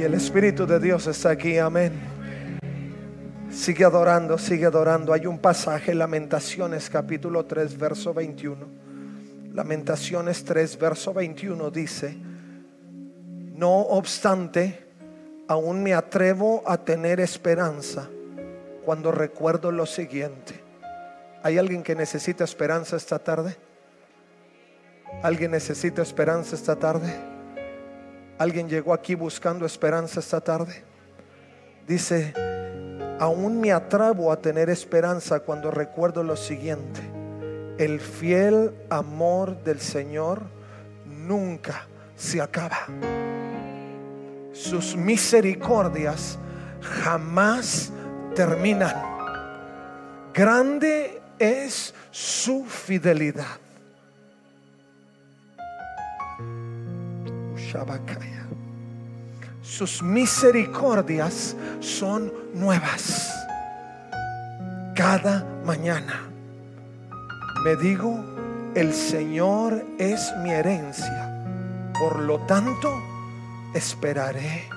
Uy, el Espíritu de Dios está aquí, amén. Sigue adorando, sigue adorando. Hay un pasaje, Lamentaciones capítulo 3, verso 21. Lamentaciones 3, verso 21 dice, no obstante, aún me atrevo a tener esperanza cuando recuerdo lo siguiente. ¿Hay alguien que necesita esperanza esta tarde? ¿Alguien necesita esperanza esta tarde? ¿Alguien llegó aquí buscando esperanza esta tarde? Dice, aún me atrevo a tener esperanza cuando recuerdo lo siguiente. El fiel amor del Señor nunca se acaba sus misericordias jamás terminan. Grande es su fidelidad. Sus misericordias son nuevas. Cada mañana me digo, el Señor es mi herencia. Por lo tanto, esperaré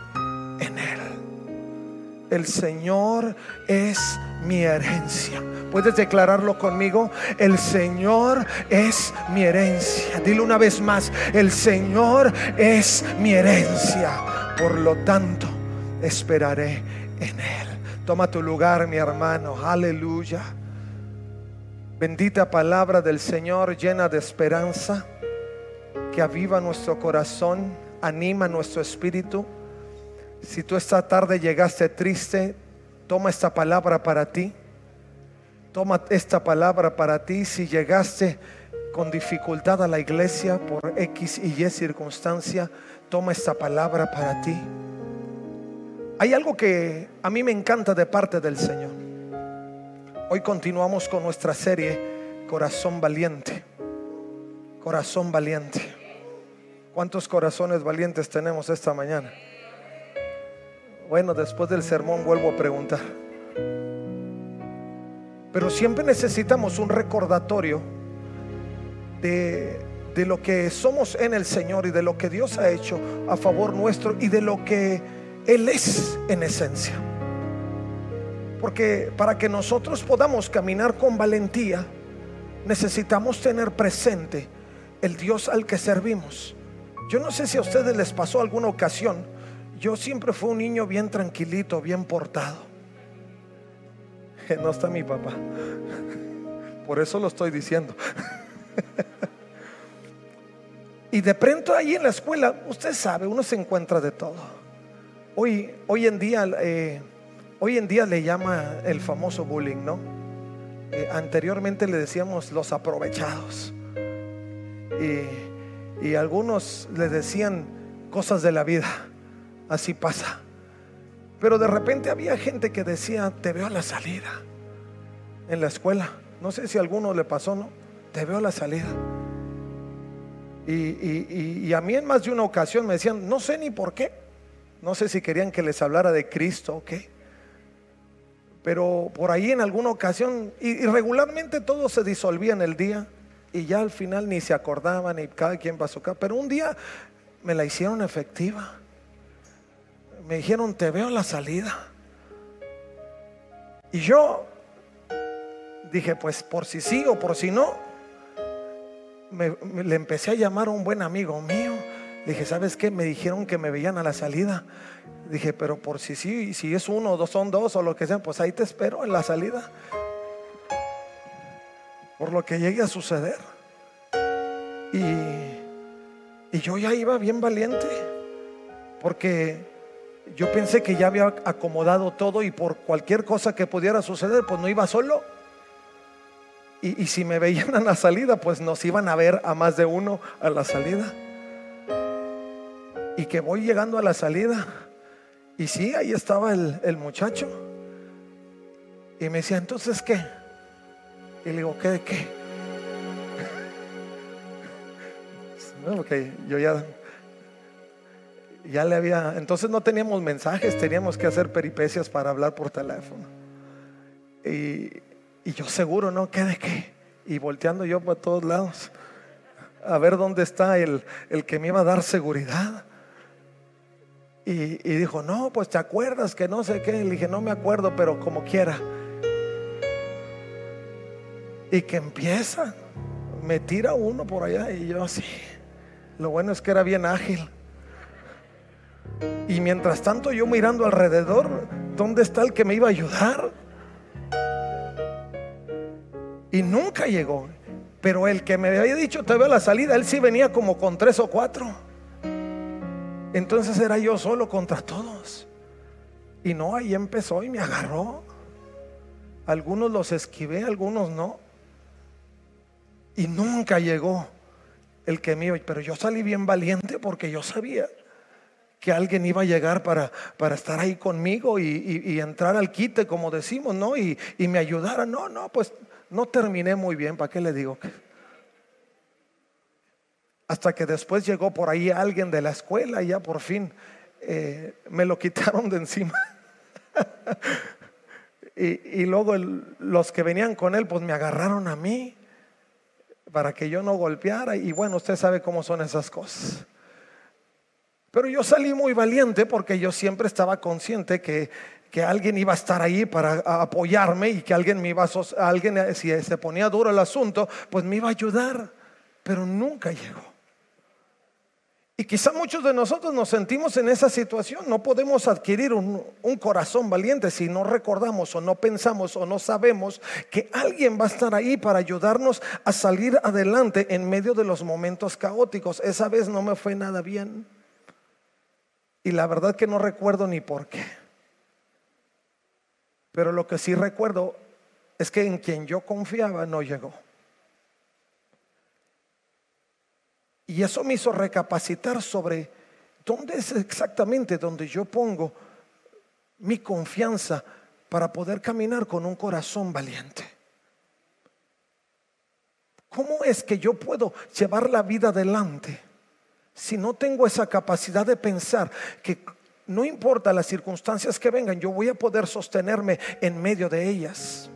en Él. El Señor es mi herencia. ¿Puedes declararlo conmigo? El Señor es mi herencia. Dilo una vez más, el Señor es mi herencia. Por lo tanto, esperaré en Él. Toma tu lugar, mi hermano. Aleluya. Bendita palabra del Señor llena de esperanza que aviva nuestro corazón anima nuestro espíritu. Si tú esta tarde llegaste triste, toma esta palabra para ti. Toma esta palabra para ti. Si llegaste con dificultad a la iglesia por X y Y circunstancia, toma esta palabra para ti. Hay algo que a mí me encanta de parte del Señor. Hoy continuamos con nuestra serie Corazón Valiente. Corazón Valiente. ¿Cuántos corazones valientes tenemos esta mañana? Bueno, después del sermón vuelvo a preguntar. Pero siempre necesitamos un recordatorio de, de, lo que somos en el Señor y de lo que Dios ha hecho a favor nuestro y de lo que Él es en esencia. Porque para que nosotros podamos caminar con valentía, necesitamos tener presente el Dios al que servimos. Yo no sé si a ustedes les pasó alguna ocasión. Yo siempre fui un niño bien tranquilito, bien portado. No está mi papá. Por eso lo estoy diciendo. Y de pronto ahí en la escuela, usted sabe, uno se encuentra de todo. Hoy, hoy en día, eh, hoy en día le llama el famoso bullying, ¿no? Eh, anteriormente le decíamos los aprovechados. Y y algunos le decían cosas de la vida. Así pasa. Pero de repente había gente que decía, te veo a la salida en la escuela. No sé si a alguno le pasó, ¿no? Te veo a la salida. Y, y, a mí en más de una ocasión me decían, no sé ni por qué. No sé si querían que les hablara de Cristo o qué. Pero por ahí en alguna ocasión, y regularmente todo se disolvía en el día y ya al final ni se acordaban y cada quien pasó acá. Pero un día me la hicieron efectiva. Me dijeron, te veo la salida. Y yo dije, pues por si sí o por si no, me, le empecé a llamar a un buen amigo mío. Dije, ¿sabes qué? Me dijeron que me veían a la salida. Dije, pero por si sí, si es uno, dos, son dos o lo que sea, pues ahí te espero en la salida por lo que llegue a suceder. Y, y yo ya iba bien valiente, porque yo pensé que ya había acomodado todo y por cualquier cosa que pudiera suceder, pues no iba solo. Y, si me veían a la salida, pues nos iban a ver a más de uno a la salida. Y que voy llegando a la salida Y sí, ahí estaba el, el muchacho. Y me decía, entonces, ¿qué? Y le digo, ¿qué de qué? No, porque yo ya, ya le había, entonces no teníamos mensajes, teníamos que hacer peripecias para hablar por teléfono. Y, y yo seguro, ¿no? ¿Qué de qué? Y volteando yo para todos lados a ver dónde está el, el que me iba a dar seguridad. Y, y, dijo, no, pues te acuerdas que no sé qué. Le dije, no me acuerdo, pero como quiera. Y que empieza, me tira uno por allá y yo así. Lo bueno es que era bien ágil. Y mientras tanto yo mirando alrededor, ¿dónde está el que me iba a ayudar? Y nunca llegó. Pero el que me había dicho, te veo la salida, él sí venía como con tres o cuatro. Entonces era yo solo contra todos. Y no, ahí empezó y me agarró. Algunos los esquivé, algunos no. Y nunca llegó el que me iba. Pero yo salí bien valiente porque yo sabía que alguien iba a llegar para, para estar ahí conmigo y, y, entrar al quite, como decimos, ¿no? Y, y me ayudara. No, no, pues no terminé muy bien, ¿para qué le digo? Hasta que después llegó por ahí alguien de la escuela y ya por fin eh, me lo quitaron de encima. y, y, luego los que venían con él, pues me agarraron a mí para que yo no golpeara. Y bueno, usted sabe cómo son esas cosas. Pero yo salí muy valiente porque yo siempre estaba consciente que que alguien iba a estar ahí para apoyarme y que alguien me iba a, alguien eh, si se ponía duro el asunto, pues me iba a ayudar, pero nunca llegó. Y quizá muchos de nosotros nos sentimos en esa situación. No podemos adquirir un, un, corazón valiente si no recordamos o no pensamos o no sabemos que alguien va a estar ahí para ayudarnos a salir adelante en medio de los momentos caóticos. Esa vez no me fue nada bien. Y la verdad que no recuerdo ni por qué. Pero lo que sí recuerdo es que en quien yo confiaba no llegó. Y eso me hizo recapacitar sobre dónde es exactamente donde yo pongo mi confianza para poder caminar con un corazón valiente. ¿Cómo es que yo puedo llevar la vida adelante si no tengo esa capacidad de pensar que no importa las circunstancias que vengan, yo voy a poder sostenerme en medio de ellas.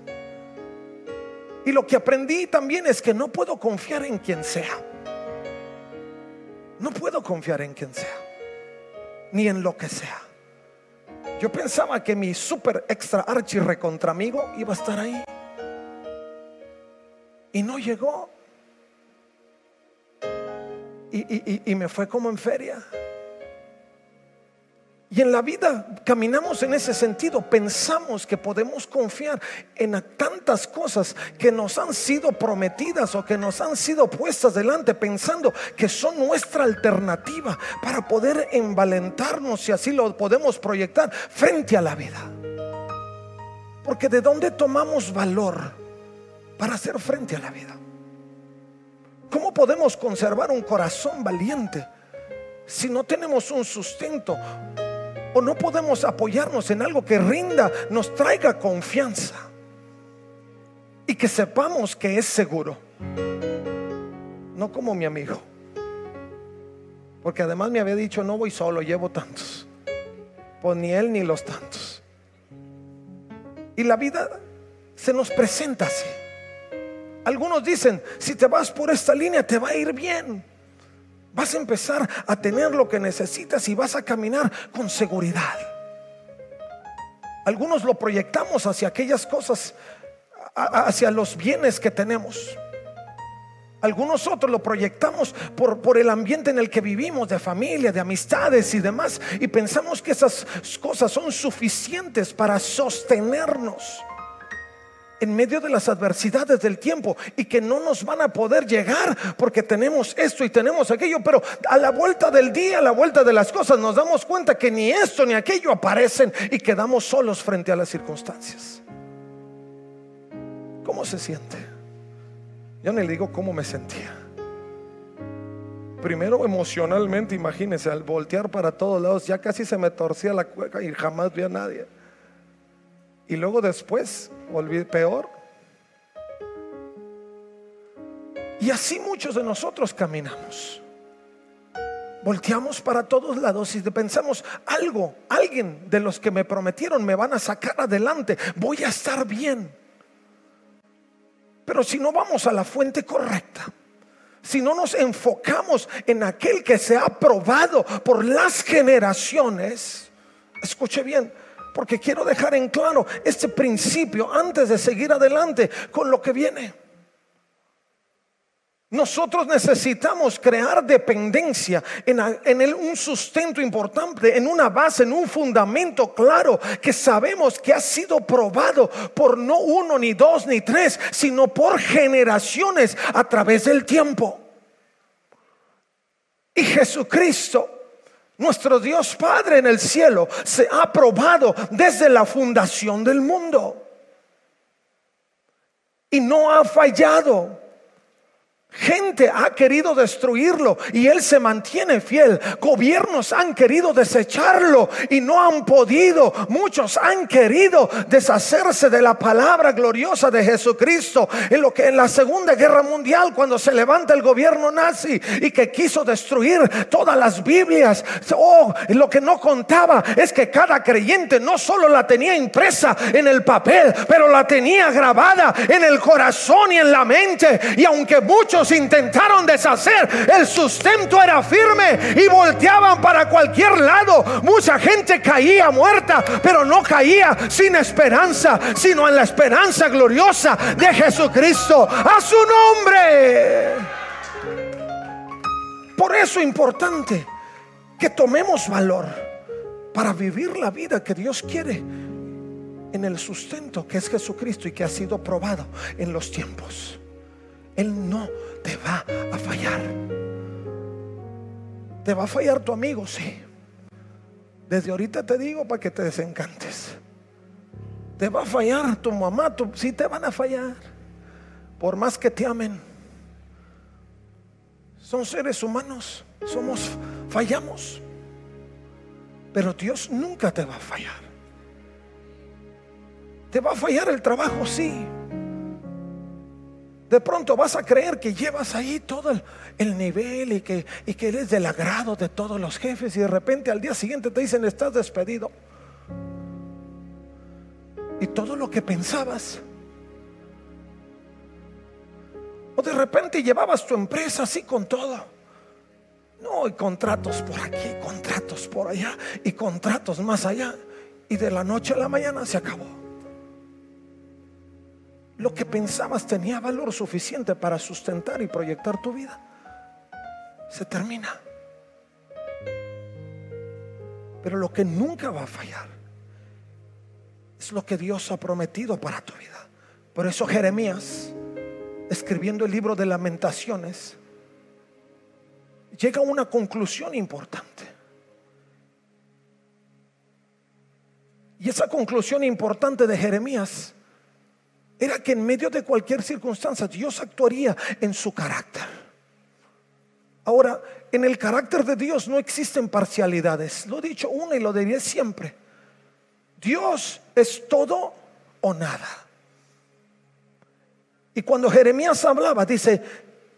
Y lo que aprendí también es que no puedo confiar en quien sea. No puedo confiar en quien sea, ni en lo que sea. Yo pensaba que mi super extra archi recontra amigo iba a estar ahí. Y no llegó. Y, me fue como en feria. Y en la vida caminamos en ese sentido, pensamos que podemos confiar en tantas cosas que nos han sido prometidas o que nos han sido puestas delante, pensando que son nuestra alternativa para poder envalentarnos y así lo podemos proyectar frente a la vida. Porque de dónde tomamos valor para hacer frente a la vida? ¿Cómo podemos conservar un corazón valiente si no tenemos un sustento? o no podemos apoyarnos en algo que rinda, nos traiga confianza y que sepamos que es seguro. No como mi amigo. Porque además me había dicho, no voy solo, llevo tantos. Pues ni él ni los tantos. Y la vida se nos presenta así. Algunos dicen, si te vas por esta línea te va a ir bien. Vas a empezar a tener lo que necesitas y vas a caminar con seguridad. Algunos lo proyectamos hacia aquellas cosas, hacia los bienes que tenemos. Algunos otros lo proyectamos por, el ambiente en el que vivimos, de familia, de amistades y demás, y pensamos que esas cosas son suficientes para sostenernos en medio de las adversidades del tiempo y que no nos van a poder llegar porque tenemos esto y tenemos aquello, pero a la vuelta del día, a la vuelta de las cosas, nos damos cuenta que ni esto ni aquello aparecen y quedamos solos frente a las circunstancias. ¿Cómo se siente? Yo no le digo cómo me sentía. Primero emocionalmente, imagínense, al voltear para todos lados, ya casi se me torcía la cueca y jamás vi a nadie. Y luego después, peor. Y así muchos de nosotros caminamos. Volteamos para todos lados y pensamos, algo, alguien de los que me prometieron me van a sacar adelante, voy a estar bien. Pero si no vamos a la fuente correcta, si no nos enfocamos en aquel que se ha probado por las generaciones, escuche bien, porque quiero dejar en claro este principio antes de seguir adelante con lo que viene. Nosotros necesitamos crear dependencia en, un sustento importante, en una base, en un fundamento claro que sabemos que ha sido probado por no uno, ni dos, ni tres, sino por generaciones a través del tiempo. Y Jesucristo nuestro Dios Padre en el cielo se ha probado desde la fundación del mundo. Y no ha fallado. Gente ha querido destruirlo y él se mantiene fiel. Gobiernos han querido desecharlo y no han podido. Muchos han querido deshacerse de la palabra gloriosa de Jesucristo. En lo que en la Segunda Guerra Mundial, cuando se levanta el gobierno nazi y que quiso destruir todas las Biblias, oh, lo que no contaba es que cada creyente no solo la tenía impresa en el papel, pero la tenía grabada en el corazón y en la mente. Y aunque muchos intentaron deshacer, el sustento era firme y volteaban para cualquier lado. Mucha gente caía muerta, pero no caía sin esperanza, sino en la esperanza gloriosa de Jesucristo. A su nombre. Por eso es importante que tomemos valor para vivir la vida que Dios quiere en el sustento que es Jesucristo y que ha sido probado en los tiempos. Él no te va a fallar. Te va a fallar tu amigo, sí. Desde ahorita te digo para que te desencantes. Te va a fallar tu mamá, tu, sí te van a fallar. Por más que te amen. Son seres humanos, somos, fallamos. Pero Dios nunca te va a fallar. Te va a fallar el trabajo, sí. De pronto vas a creer que llevas ahí todo el, nivel y que, y que eres del agrado de todos los jefes y de repente al día siguiente te dicen estás despedido. Y todo lo que pensabas. O de repente llevabas tu empresa así con todo. No, y contratos por aquí, contratos por allá y contratos más allá. Y de la noche a la mañana se acabó lo que pensabas tenía valor suficiente para sustentar y proyectar tu vida, se termina. Pero lo que nunca va a fallar es lo que Dios ha prometido para tu vida. Por eso Jeremías, escribiendo el libro de lamentaciones, llega a una conclusión importante. Y esa conclusión importante de Jeremías era que en medio de cualquier circunstancia Dios actuaría en su carácter. Ahora, en el carácter de Dios no existen parcialidades. Lo he dicho una y lo diré siempre. Dios es todo o nada. Y cuando Jeremías hablaba, dice,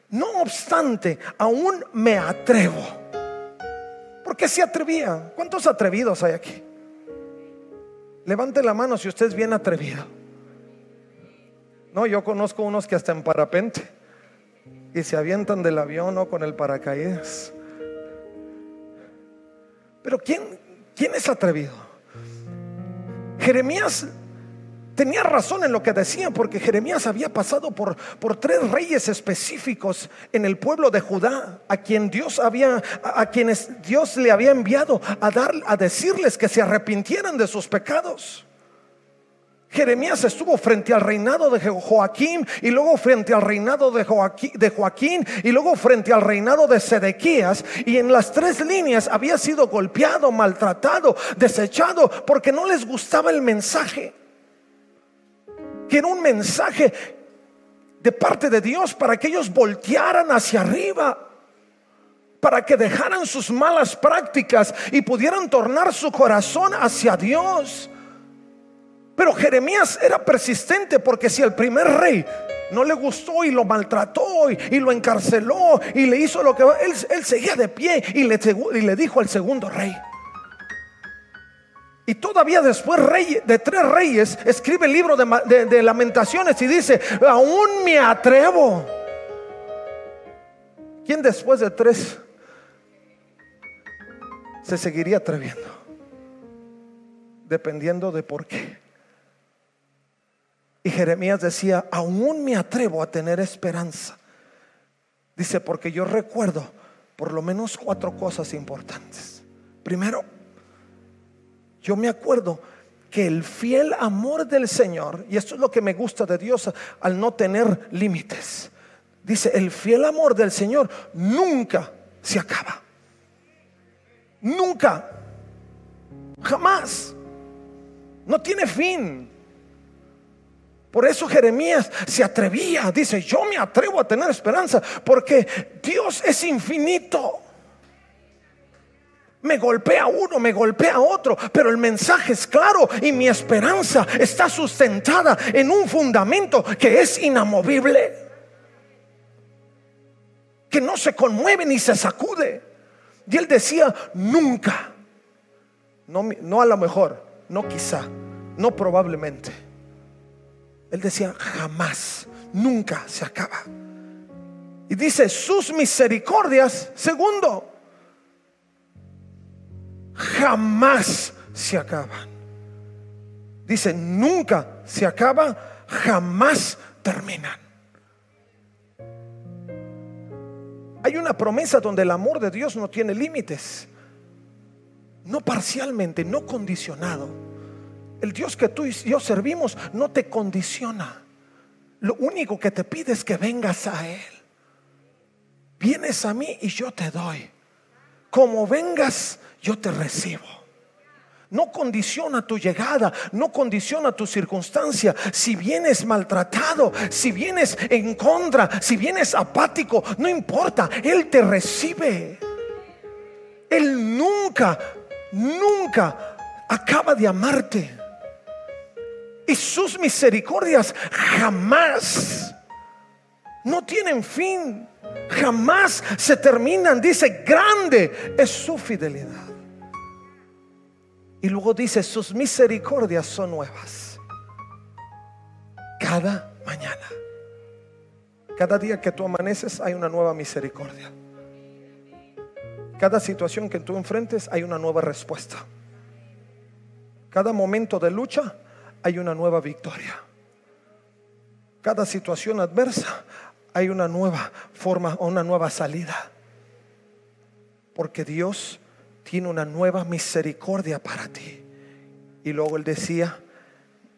no obstante, aún me atrevo. ¿Por qué se atrevía? ¿Cuántos atrevidos hay aquí? Levante la mano si usted es bien atrevido. No, yo conozco unos que hasta en parapente y se avientan del avión o con el paracaídas. Pero ¿quién, quién es atrevido? Jeremías tenía razón en lo que decía, porque Jeremías había pasado por, por tres reyes específicos en el pueblo de Judá, a quien Dios había, a, quienes Dios le había enviado a dar, a decirles que se arrepintieran de sus pecados. Jeremías estuvo frente al reinado de Joaquín y luego frente al reinado de Joaquín, y luego frente al reinado de Sedequías y en las tres líneas había sido golpeado, maltratado, desechado porque no les gustaba el mensaje. Que era un mensaje de parte de Dios para que ellos voltearan hacia arriba para que dejaran sus malas prácticas y pudieran tornar su corazón hacia Dios. Pero Jeremías era persistente porque si el primer rey no le gustó y lo maltrató y, lo encarceló y le hizo lo que él, seguía de pie y le, dijo al segundo rey. Y todavía después de tres reyes escribe el libro de lamentaciones y dice, aún me atrevo. ¿Quién después de tres se seguiría atreviendo? Dependiendo de por qué. Y Jeremías decía, aún me atrevo a tener esperanza. Dice, porque yo recuerdo por lo menos cuatro cosas importantes. Primero, yo me acuerdo que el fiel amor del Señor, y esto es lo que me gusta de Dios al no tener límites, dice, el fiel amor del Señor nunca se acaba. Nunca. Jamás. No tiene fin. Por eso Jeremías se atrevía, dice, yo me atrevo a tener esperanza, porque Dios es infinito. Me golpea uno, me golpea otro, pero el mensaje es claro y mi esperanza está sustentada en un fundamento que es inamovible, que no se conmueve ni se sacude. Y él decía, nunca, no, no a lo mejor, no quizá, no probablemente él decía, jamás, nunca se acaba. Y dice, sus misericordias, segundo, jamás se acaban. Dice, nunca se acaba, jamás terminan. Hay una promesa donde el amor de Dios no tiene límites. No parcialmente, no condicionado el Dios que tú y yo servimos no te condiciona. Lo único que te pide es que vengas a Él. Vienes a mí y yo te doy. Como vengas, yo te recibo. No condiciona tu llegada, no condiciona tu circunstancia. Si vienes maltratado, si vienes en contra, si vienes apático, no importa, Él te recibe. Él nunca, nunca acaba de amarte. Y sus misericordias jamás no tienen fin. Jamás se terminan. Dice, grande es su fidelidad. Y luego dice, sus misericordias son nuevas. Cada mañana. Cada día que tú amaneces hay una nueva misericordia. Cada situación que tú enfrentes hay una nueva respuesta. Cada momento de lucha hay una nueva victoria. Cada situación adversa hay una nueva forma o una nueva salida. Porque Dios tiene una nueva misericordia para ti. Y luego él decía,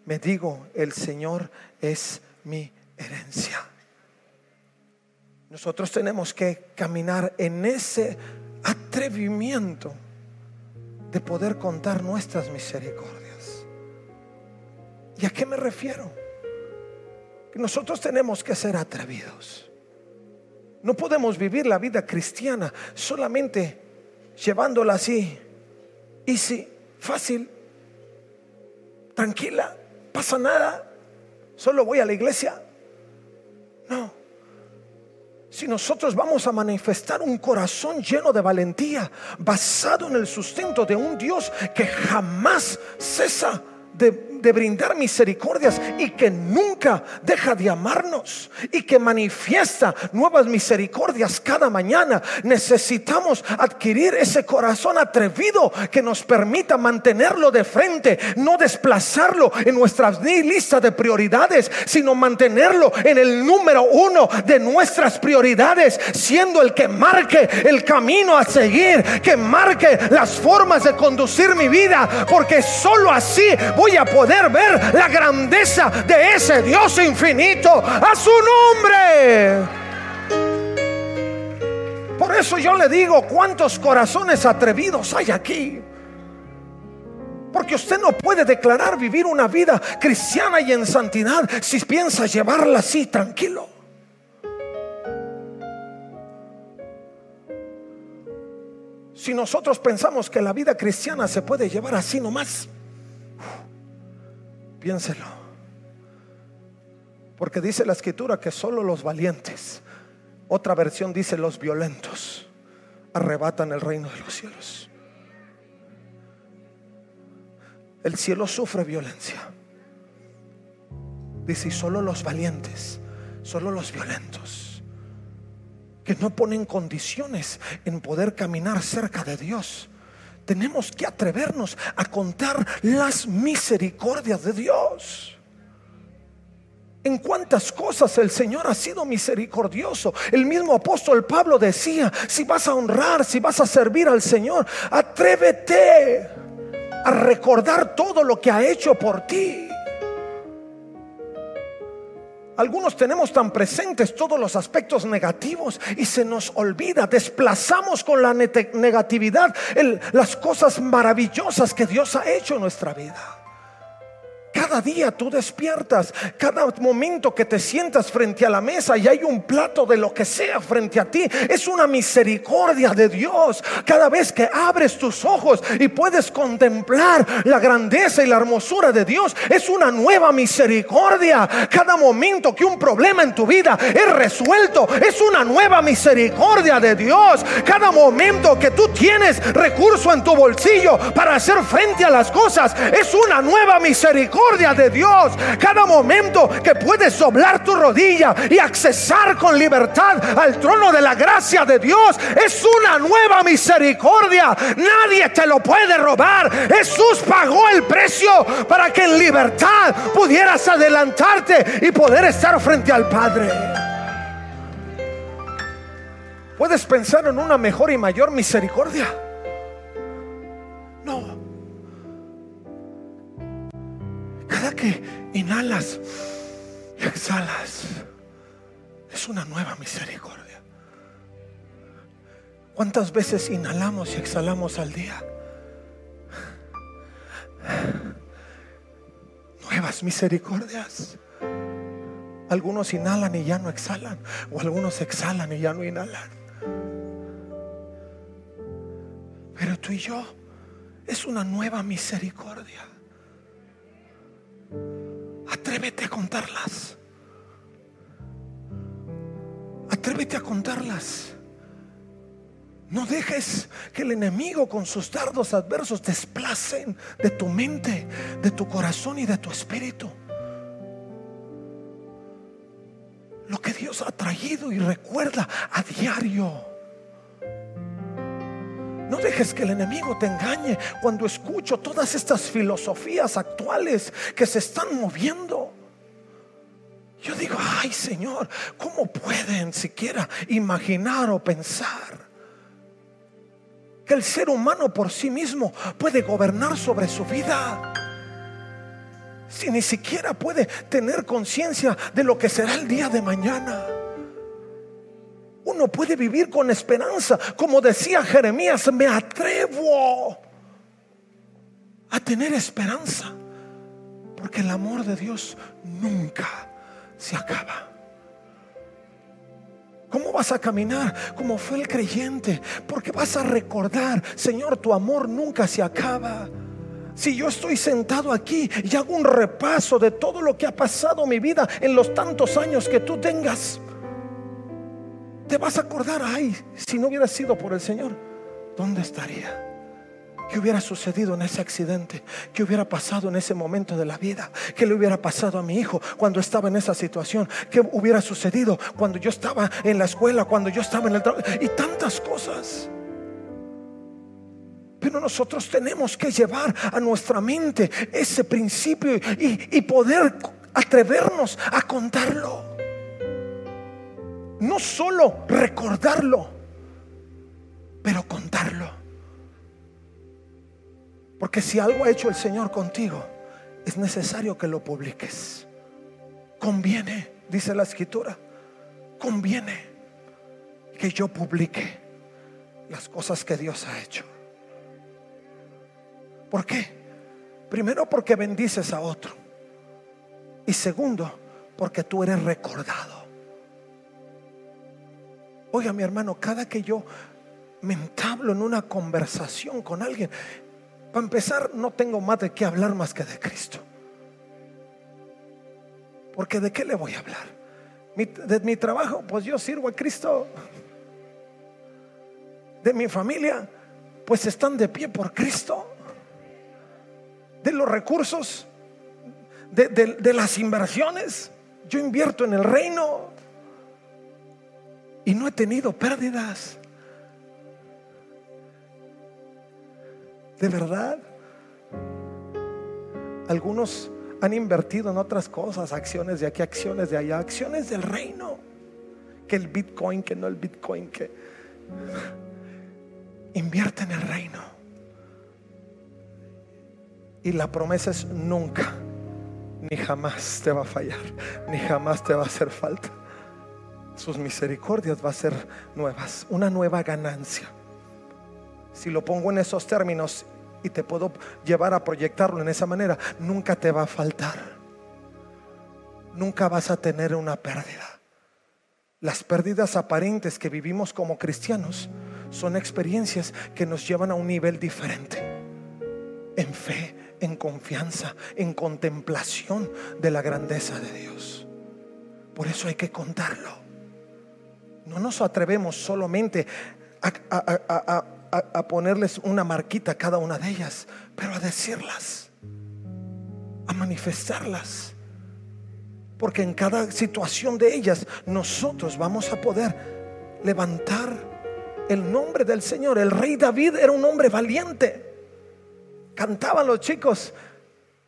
me digo, el Señor es mi herencia. Nosotros tenemos que caminar en ese atrevimiento de poder contar nuestras misericordias. ¿Y a qué me refiero? Nosotros tenemos que ser atrevidos. No podemos vivir la vida cristiana solamente llevándola así, easy, fácil, tranquila, pasa nada, solo voy a la iglesia. No. Si nosotros vamos a manifestar un corazón lleno de valentía, basado en el sustento de un Dios que jamás cesa de de brindar misericordias y que nunca deja de amarnos y que manifiesta nuevas misericordias cada mañana. Necesitamos adquirir ese corazón atrevido que nos permita mantenerlo de frente, no desplazarlo en nuestras lista de prioridades, sino mantenerlo en el número uno de nuestras prioridades, siendo el que marque el camino a seguir, que marque las formas de conducir mi vida, porque solo así voy a poder ver la grandeza de ese Dios infinito a su nombre. Por eso yo le digo, ¿cuántos corazones atrevidos hay aquí? Porque usted no puede declarar vivir una vida cristiana y en santidad si piensa llevarla así tranquilo. Si nosotros pensamos que la vida cristiana se puede llevar así nomás, piénselo. Porque dice la escritura que solo los valientes, otra versión dice los violentos, arrebatan el reino de los cielos. El cielo sufre violencia. Dice, y solo los valientes, solo los violentos, que no ponen condiciones en poder caminar cerca de Dios. Tenemos que atrevernos a contar las misericordias de Dios. En cuántas cosas el Señor ha sido misericordioso. El mismo apóstol Pablo decía, si vas a honrar, si vas a servir al Señor, atrévete a recordar todo lo que ha hecho por ti. Algunos tenemos tan presentes todos los aspectos negativos y se nos olvida, desplazamos con la negatividad las cosas maravillosas que Dios ha hecho en nuestra vida. Cada día tú despiertas, cada momento que te sientas frente a la mesa y hay un plato de lo que sea frente a ti, es una misericordia de Dios. Cada vez que abres tus ojos y puedes contemplar la grandeza y la hermosura de Dios, es una nueva misericordia. Cada momento que un problema en tu vida es resuelto, es una nueva misericordia de Dios. Cada momento que tú tienes recurso en tu bolsillo para hacer frente a las cosas, es una nueva misericordia de Dios. Cada momento que puedes doblar tu rodilla y accesar con libertad al trono de la gracia de Dios es una nueva misericordia. Nadie te lo puede robar. Jesús pagó el precio para que en libertad pudieras adelantarte y poder estar frente al Padre. ¿Puedes pensar en una mejor y mayor misericordia? Inhalas y exhalas, es una nueva misericordia. ¿Cuántas veces inhalamos y exhalamos al día? Nuevas misericordias. Algunos inhalan y ya no exhalan, o algunos exhalan y ya no inhalan. Pero tú y yo es una nueva misericordia. Atrévete a contarlas. Atrévete a contarlas. No dejes que el enemigo con sus dardos adversos desplacen de tu mente, de tu corazón y de tu espíritu. Lo que Dios ha traído y recuerda a diario. No dejes que el enemigo te engañe cuando escucho todas estas filosofías actuales que se están moviendo. Yo digo, ay Señor, ¿cómo pueden siquiera imaginar o pensar que el ser humano por sí mismo puede gobernar sobre su vida? Si ni siquiera puede tener conciencia de lo que será el día de mañana. Uno puede vivir con esperanza. Como decía Jeremías, me atrevo a tener esperanza. Porque el amor de Dios nunca se acaba. ¿Cómo vas a caminar como fue el creyente? Porque vas a recordar, Señor, tu amor nunca se acaba. Si yo estoy sentado aquí y hago un repaso de todo lo que ha pasado en mi vida en los tantos años que tú tengas, te vas a acordar, ay, si no hubiera sido por el Señor, ¿dónde estaría? ¿Qué hubiera sucedido en ese accidente? ¿Qué hubiera pasado en ese momento de la vida? ¿Qué le hubiera pasado a mi hijo cuando estaba en esa situación? ¿Qué hubiera sucedido cuando yo estaba en la escuela, cuando yo estaba en el trabajo? Y tantas cosas. Pero nosotros tenemos que llevar a nuestra mente ese principio y, y poder atrevernos a contarlo no solo recordarlo, pero contarlo. Porque si algo ha hecho el Señor contigo, es necesario que lo publiques. Conviene, dice la escritura, conviene que yo publique las cosas que Dios ha hecho. ¿Por qué? Primero porque bendices a otro. Y segundo, porque tú eres recordado. Oiga, mi hermano, cada que yo me entablo en una conversación con alguien. Para empezar, no tengo más de qué hablar más que de Cristo. Porque de qué le voy a hablar? de mi trabajo, pues yo sirvo a Cristo. De mi familia, pues están de pie por Cristo. De los recursos, de, de las inversiones, yo invierto en el reino y no he tenido pérdidas. De verdad. Algunos han invertido en otras cosas, acciones de aquí, acciones de allá, acciones del reino. Que el Bitcoin, que no el Bitcoin, que invierte en el reino. Y la promesa es nunca, ni jamás te va a fallar, ni jamás te va a hacer falta. Sus misericordias va a ser nuevas, una nueva ganancia. Si lo pongo en esos términos y te puedo llevar a proyectarlo en esa manera, nunca te va a faltar. Nunca vas a tener una pérdida. Las pérdidas aparentes que vivimos como cristianos son experiencias que nos llevan a un nivel diferente. En fe, en confianza, en contemplación de la grandeza de Dios. Por eso hay que contarlo. No nos atrevemos solamente a, a, ponerles una marquita a cada una de ellas, pero a decirlas, a manifestarlas. Porque en cada situación de ellas nosotros vamos a poder levantar el nombre del Señor. El rey David era un hombre valiente. Cantaban los chicos,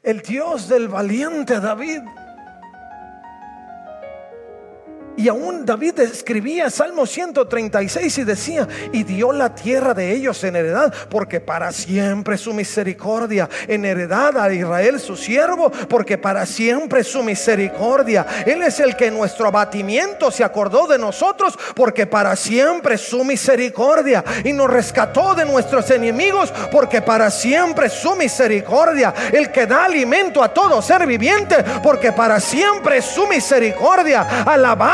el Dios del valiente David. Y aún David escribía Salmo 136 y decía, y dio la tierra de ellos en heredad, porque para siempre su misericordia, en heredad a Israel su siervo, porque para siempre su misericordia. Él es el que en nuestro abatimiento se acordó de nosotros, porque para siempre su misericordia. Y nos rescató de nuestros enemigos, porque para siempre su misericordia. El que da alimento a todo ser viviente, porque para siempre su misericordia.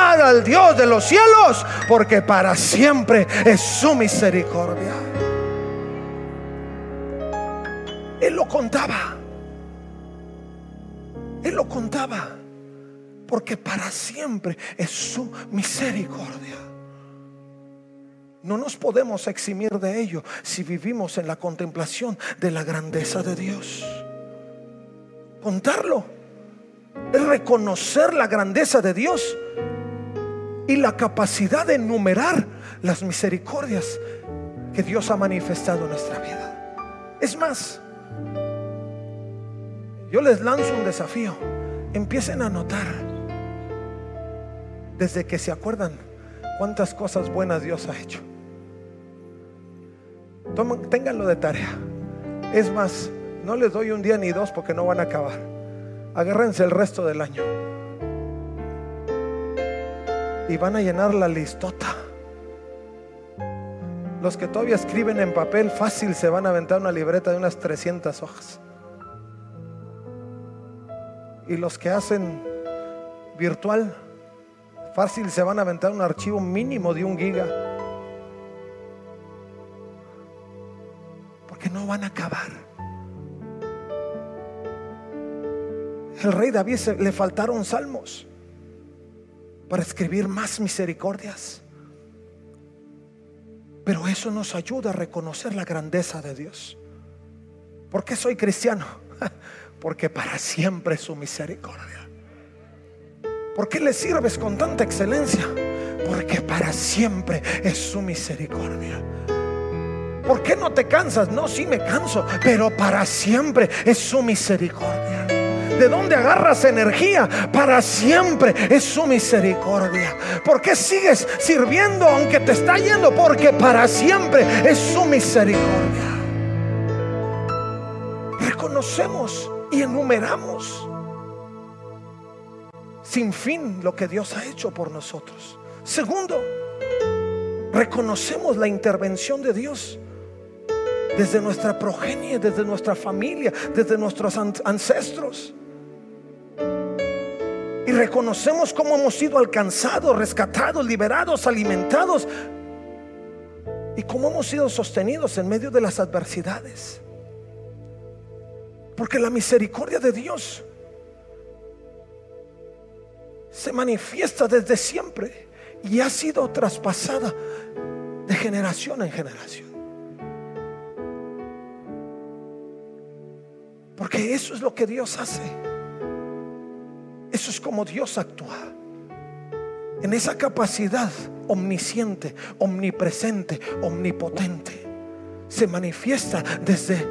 Al Dios de los cielos, porque para siempre es su misericordia. Él lo contaba. Él lo contaba. Porque para siempre es su misericordia. No nos podemos eximir de ello si vivimos en la contemplación de la grandeza de Dios. Contarlo es reconocer la grandeza de Dios y la capacidad de enumerar las misericordias que Dios ha manifestado en nuestra vida. Es más, yo les lanzo un desafío. Empiecen a notar desde que se acuerdan cuántas cosas buenas Dios ha hecho. Tomen, ténganlo de tarea. Es más, no les doy un día ni dos porque no van a acabar. Agárrense el resto del año y van a llenar la listota. Los que todavía escriben en papel, fácil se van a aventar una libreta de unas 300 hojas. Y los que hacen virtual, fácil se van a aventar un archivo mínimo de un giga. Porque no van a acabar. El rey David le faltaron salmos para escribir más misericordias. Pero eso nos ayuda a reconocer la grandeza de Dios. ¿Por qué soy cristiano? Porque para siempre es su misericordia. ¿Por qué le sirves con tanta excelencia? Porque para siempre es su misericordia. ¿Por qué no te cansas? No, sí me canso, pero para siempre es su misericordia de dónde agarras energía para siempre. Es su misericordia. ¿Por qué sigues sirviendo aunque te está yendo? Porque para siempre es su misericordia. Reconocemos y enumeramos sin fin lo que Dios ha hecho por nosotros. Segundo, reconocemos la intervención de Dios desde nuestra progenie, desde nuestra familia, desde nuestros ancestros y reconocemos cómo hemos sido alcanzados, rescatados, liberados, alimentados y cómo hemos sido sostenidos en medio de las adversidades. Porque la misericordia de Dios se manifiesta desde siempre y ha sido traspasada de generación en generación. Porque eso es lo que Dios hace. Eso es como Dios actúa. En esa capacidad omnisciente, omnipresente, omnipotente, se manifiesta desde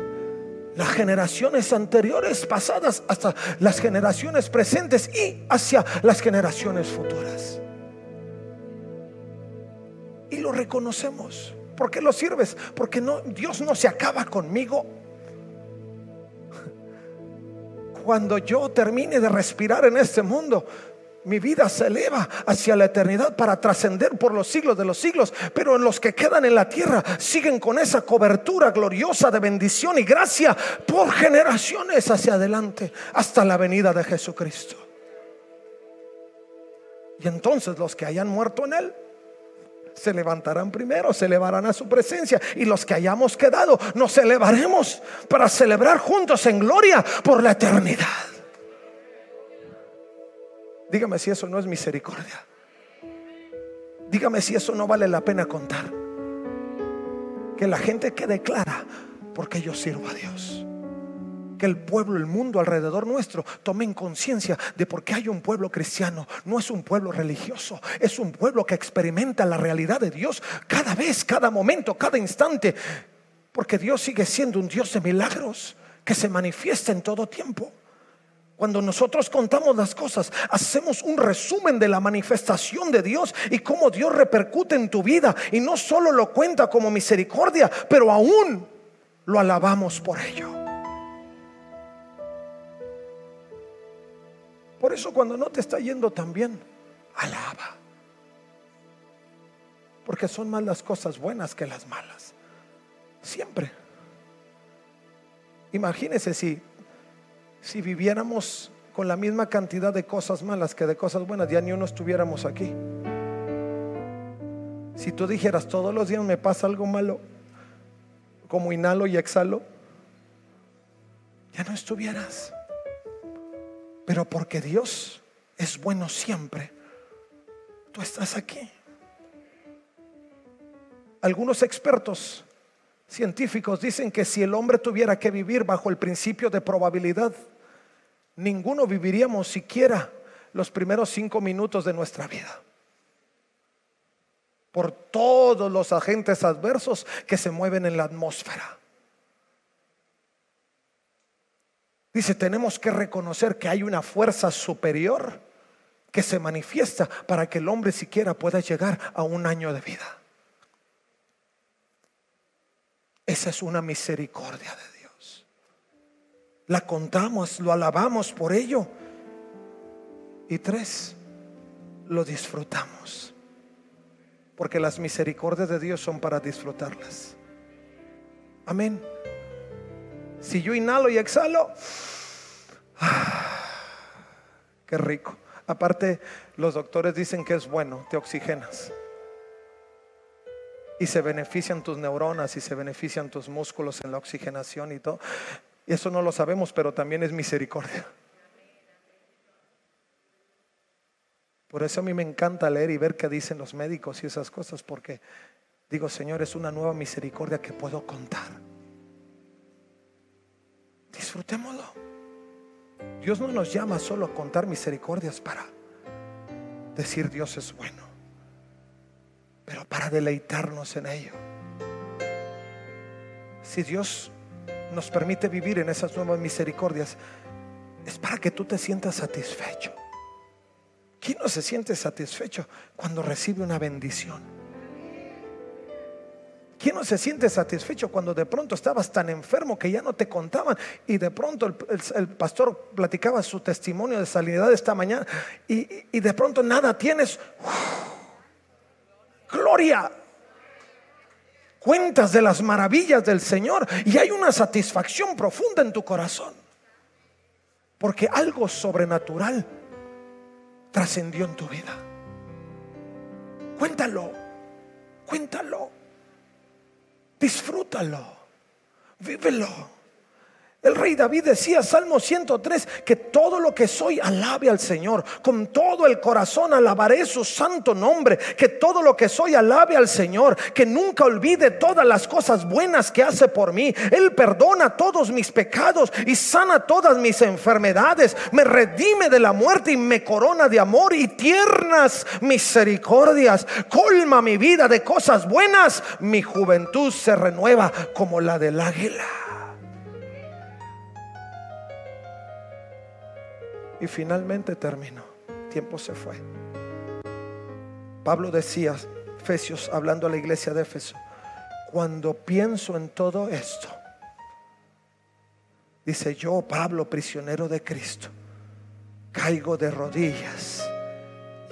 las generaciones anteriores, pasadas, hasta las generaciones presentes y hacia las generaciones futuras. Y lo reconocemos. ¿Por qué lo sirves? Porque no, Dios no se acaba conmigo cuando yo termine de respirar en este mundo, mi vida se eleva hacia la eternidad para trascender por los siglos de los siglos. Pero en los que quedan en la tierra siguen con esa cobertura gloriosa de bendición y gracia por generaciones hacia adelante hasta la venida de Jesucristo. Y entonces los que hayan muerto en Él se levantarán primero, se elevarán a su presencia. Y los que hayamos quedado, nos elevaremos para celebrar juntos en gloria por la eternidad. Dígame si eso no es misericordia. Dígame si eso no vale la pena contar. Que la gente que declara, porque yo sirvo a Dios que el pueblo, el mundo alrededor nuestro tomen conciencia de por qué hay un pueblo cristiano. No es un pueblo religioso, es un pueblo que experimenta la realidad de Dios cada vez, cada momento, cada instante. Porque Dios sigue siendo un Dios de milagros que se manifiesta en todo tiempo. Cuando nosotros contamos las cosas, hacemos un resumen de la manifestación de Dios y cómo Dios repercute en tu vida. Y no solo lo cuenta como misericordia, pero aún lo alabamos por ello. Por eso cuando no te está yendo tan bien, alaba. Porque son más las cosas buenas que las malas. Siempre. Imagínese si, si viviéramos con la misma cantidad de cosas malas que de cosas buenas, ya ni uno estuviéramos aquí. Si tú dijeras todos los días me pasa algo malo, como inhalo y exhalo, ya no estuvieras. Pero porque Dios es bueno siempre, tú estás aquí. Algunos expertos científicos dicen que si el hombre tuviera que vivir bajo el principio de probabilidad, ninguno viviríamos siquiera los primeros cinco minutos de nuestra vida. Por todos los agentes adversos que se mueven en la atmósfera. Dice, tenemos que reconocer que hay una fuerza superior que se manifiesta para que el hombre siquiera pueda llegar a un año de vida. Esa es una misericordia de Dios. La contamos, lo alabamos por ello. Y tres, lo disfrutamos. Porque las misericordias de Dios son para disfrutarlas. Amén. Si yo inhalo y exhalo, qué rico. Aparte, los doctores dicen que es bueno, te oxigenas. Y se benefician tus neuronas y se benefician tus músculos en la oxigenación y todo. Eso no lo sabemos, pero también es misericordia. Por eso a mí me encanta leer y ver qué dicen los médicos y esas cosas, porque digo, Señor, es una nueva misericordia que puedo contar. Disfrutémoslo. Dios no nos llama solo a contar misericordias para decir Dios es bueno, pero para deleitarnos en ello. Si Dios nos permite vivir en esas nuevas misericordias, es para que tú te sientas satisfecho. ¿Quién no se siente satisfecho cuando recibe una bendición? ¿Quién no se siente satisfecho cuando de pronto estabas tan enfermo que ya no te contaban y de pronto el, pastor platicaba su testimonio de sanidad esta mañana y, de pronto nada tienes? gloria. Cuentas de las maravillas del Señor y hay una satisfacción profunda en tu corazón. Porque algo sobrenatural trascendió en tu vida. Cuéntalo, cuéntalo. Disfrútalo, vívelo. El rey David decía, Salmo 103, que todo lo que soy alabe al Señor. Con todo el corazón alabaré su santo nombre. Que todo lo que soy alabe al Señor. Que nunca olvide todas las cosas buenas que hace por mí. Él perdona todos mis pecados y sana todas mis enfermedades. Me redime de la muerte y me corona de amor y tiernas misericordias. Colma mi vida de cosas buenas. Mi juventud se renueva como la del águila. Y finalmente terminó. Tiempo se fue. Pablo decía, Efesios, hablando a la iglesia de Éfeso, cuando pienso en todo esto, dice yo, Pablo, prisionero de Cristo, caigo de rodillas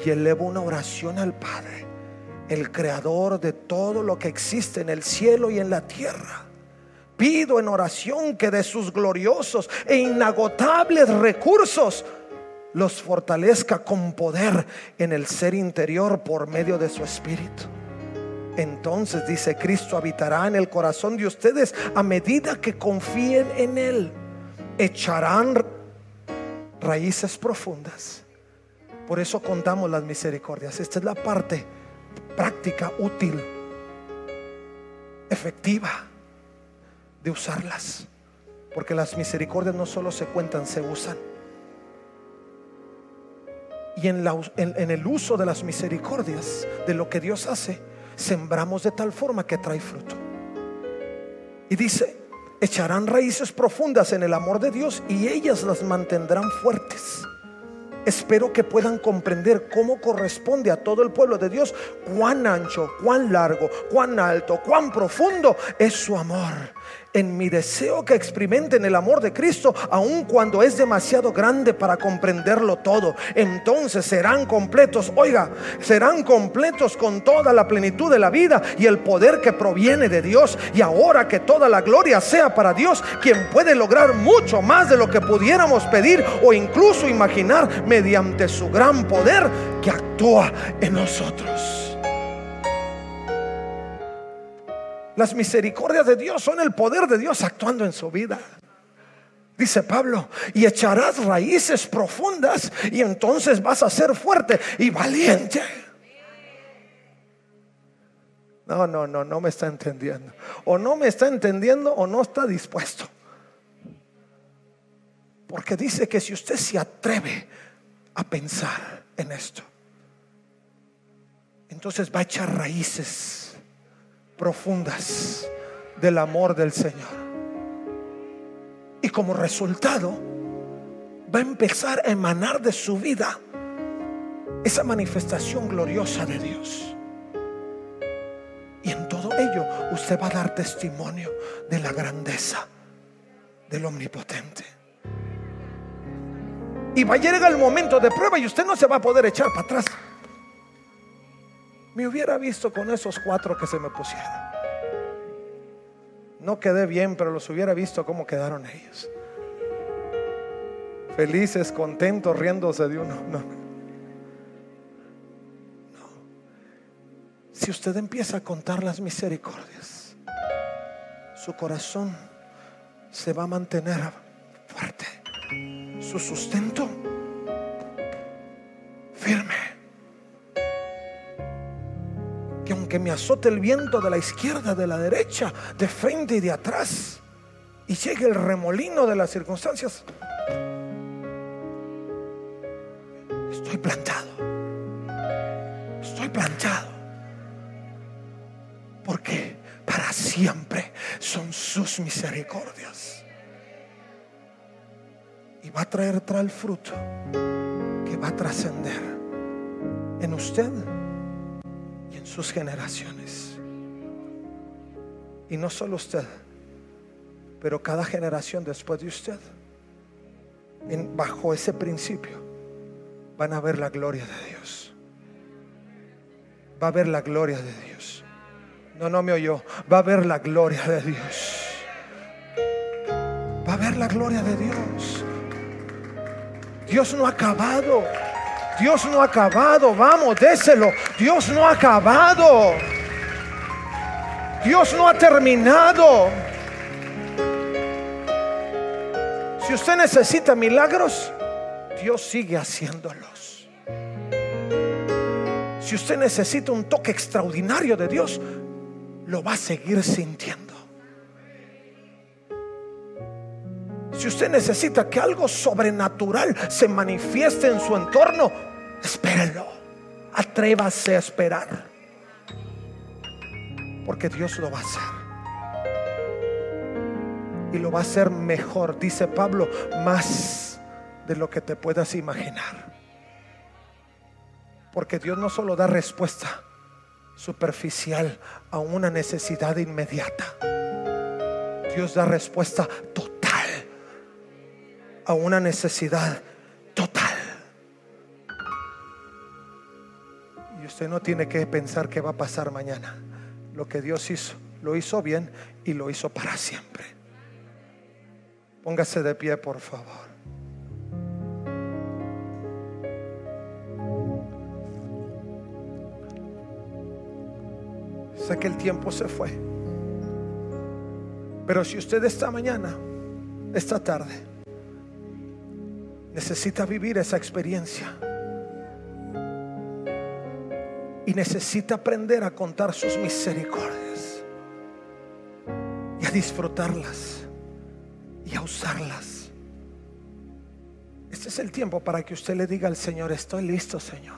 y elevo una oración al Padre, el creador de todo lo que existe en el cielo y en la tierra. Pido en oración que de sus gloriosos e inagotables recursos los fortalezca con poder en el ser interior por medio de su espíritu. Entonces, dice Cristo, habitará en el corazón de ustedes a medida que confíen en Él. Echarán raíces profundas. Por eso contamos las misericordias. Esta es la parte práctica, útil, efectiva de usarlas. Porque las misericordias no solo se cuentan, se usan y en, el uso de las misericordias, de lo que Dios hace, sembramos de tal forma que trae fruto. Y dice, echarán raíces profundas en el amor de Dios y ellas las mantendrán fuertes. Espero que puedan comprender cómo corresponde a todo el pueblo de Dios cuán ancho, cuán largo, cuán alto, cuán profundo es su amor en mi deseo que experimenten el amor de Cristo, aun cuando es demasiado grande para comprenderlo todo. Entonces serán completos, oiga, serán completos con toda la plenitud de la vida y el poder que proviene de Dios. Y ahora que toda la gloria sea para Dios, quien puede lograr mucho más de lo que pudiéramos pedir o incluso imaginar mediante su gran poder que actúa en nosotros. Las misericordias de Dios son el poder de Dios actuando en su vida. Dice Pablo, y echarás raíces profundas y entonces vas a ser fuerte y valiente. No, no, no, no me está entendiendo. O no me está entendiendo o no está dispuesto. Porque dice que si usted se atreve a pensar en esto, entonces va a echar raíces profundas del amor del Señor. Y como resultado, va a empezar a emanar de su vida esa manifestación gloriosa de Dios. Y en todo ello usted va a dar testimonio de la grandeza del omnipotente. Y va a llegar el momento de prueba y usted no se va a poder echar para atrás me hubiera visto con esos cuatro que se me pusieron. No quedé bien, pero los hubiera visto cómo quedaron ellos. Felices, contentos, riéndose de uno. No. no. Si usted empieza a contar las misericordias, su corazón se va a mantener fuerte. Su sustento firme aunque me azote el viento de la izquierda, de la derecha, de frente y de atrás, y llegue el remolino de las circunstancias, estoy plantado. Estoy plantado. Porque para siempre son sus misericordias. Y va a traer tal fruto que va a trascender en usted sus generaciones. Y no solo usted, pero cada generación después de usted, bajo ese principio, van a ver la gloria de Dios. Va a ver la gloria de Dios. No, no me oyó. Va a ver la gloria de Dios. Va a ver la gloria de Dios. Dios no ha acabado. Dios no ha acabado, vamos, déselo. Dios no ha acabado. Dios no ha terminado. Si usted necesita milagros, Dios sigue haciéndolos. Si usted necesita un toque extraordinario de Dios, lo va a seguir sintiendo. Si usted necesita que algo sobrenatural se manifieste en su entorno, espérelo. Atrévase a esperar. Porque Dios lo va a hacer. Y lo va a hacer mejor, dice Pablo, más de lo que te puedas imaginar. Porque Dios no solo da respuesta superficial a una necesidad inmediata. Dios da respuesta total a una necesidad Usted no tiene que pensar qué va a pasar mañana. Lo que Dios hizo, lo hizo bien y lo hizo para siempre. Póngase de pie, por favor. Sé que el tiempo se fue. Pero si usted esta mañana, esta tarde, necesita vivir esa experiencia y necesita aprender a contar sus misericordias y a disfrutarlas y a usarlas. Este es el tiempo para que usted le diga al Señor, estoy listo, Señor.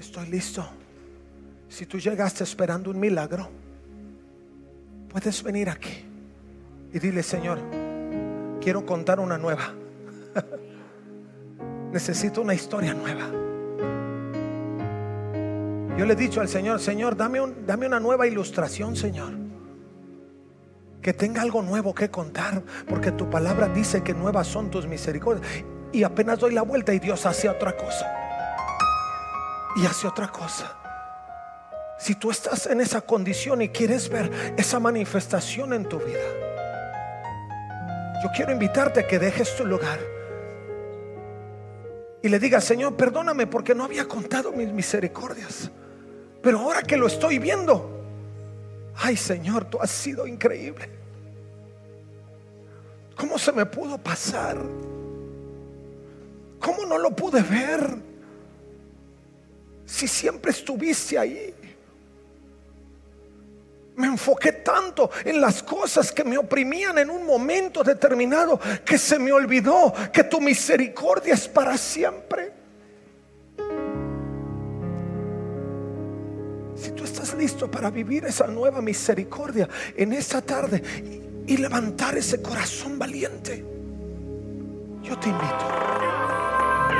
Estoy listo. Si tú llegaste esperando un milagro, puedes venir aquí y dile, Señor, quiero contar una nueva. Necesito una historia nueva. Yo le he dicho al Señor, Señor, dame, un, dame una nueva ilustración, Señor. Que tenga algo nuevo que contar, porque tu palabra dice que nuevas son tus misericordias. Y apenas doy la vuelta y Dios hace otra cosa. Y hace otra cosa. Si tú estás en esa condición y quieres ver esa manifestación en tu vida, yo quiero invitarte a que dejes tu lugar y le digas, Señor, perdóname porque no había contado mis misericordias. Pero ahora que lo estoy viendo, ay Señor, tú has sido increíble. ¿Cómo se me pudo pasar? ¿Cómo no lo pude ver? Si siempre estuviste ahí. Me enfoqué tanto en las cosas que me oprimían en un momento determinado que se me olvidó que tu misericordia es para siempre. Si tú estás listo para vivir esa nueva misericordia en esta tarde y, levantar ese corazón valiente, yo te invito.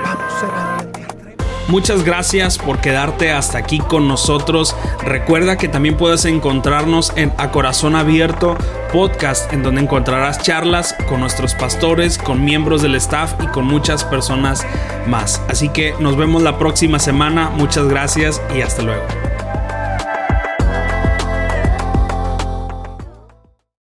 Vamos a ser valientes. Muchas gracias por quedarte hasta aquí con nosotros. Recuerda que también puedes encontrarnos en A Corazón Abierto podcast, en donde encontrarás charlas con nuestros pastores, con miembros del staff y con muchas personas más. Así que nos vemos la próxima semana. Muchas gracias y hasta luego.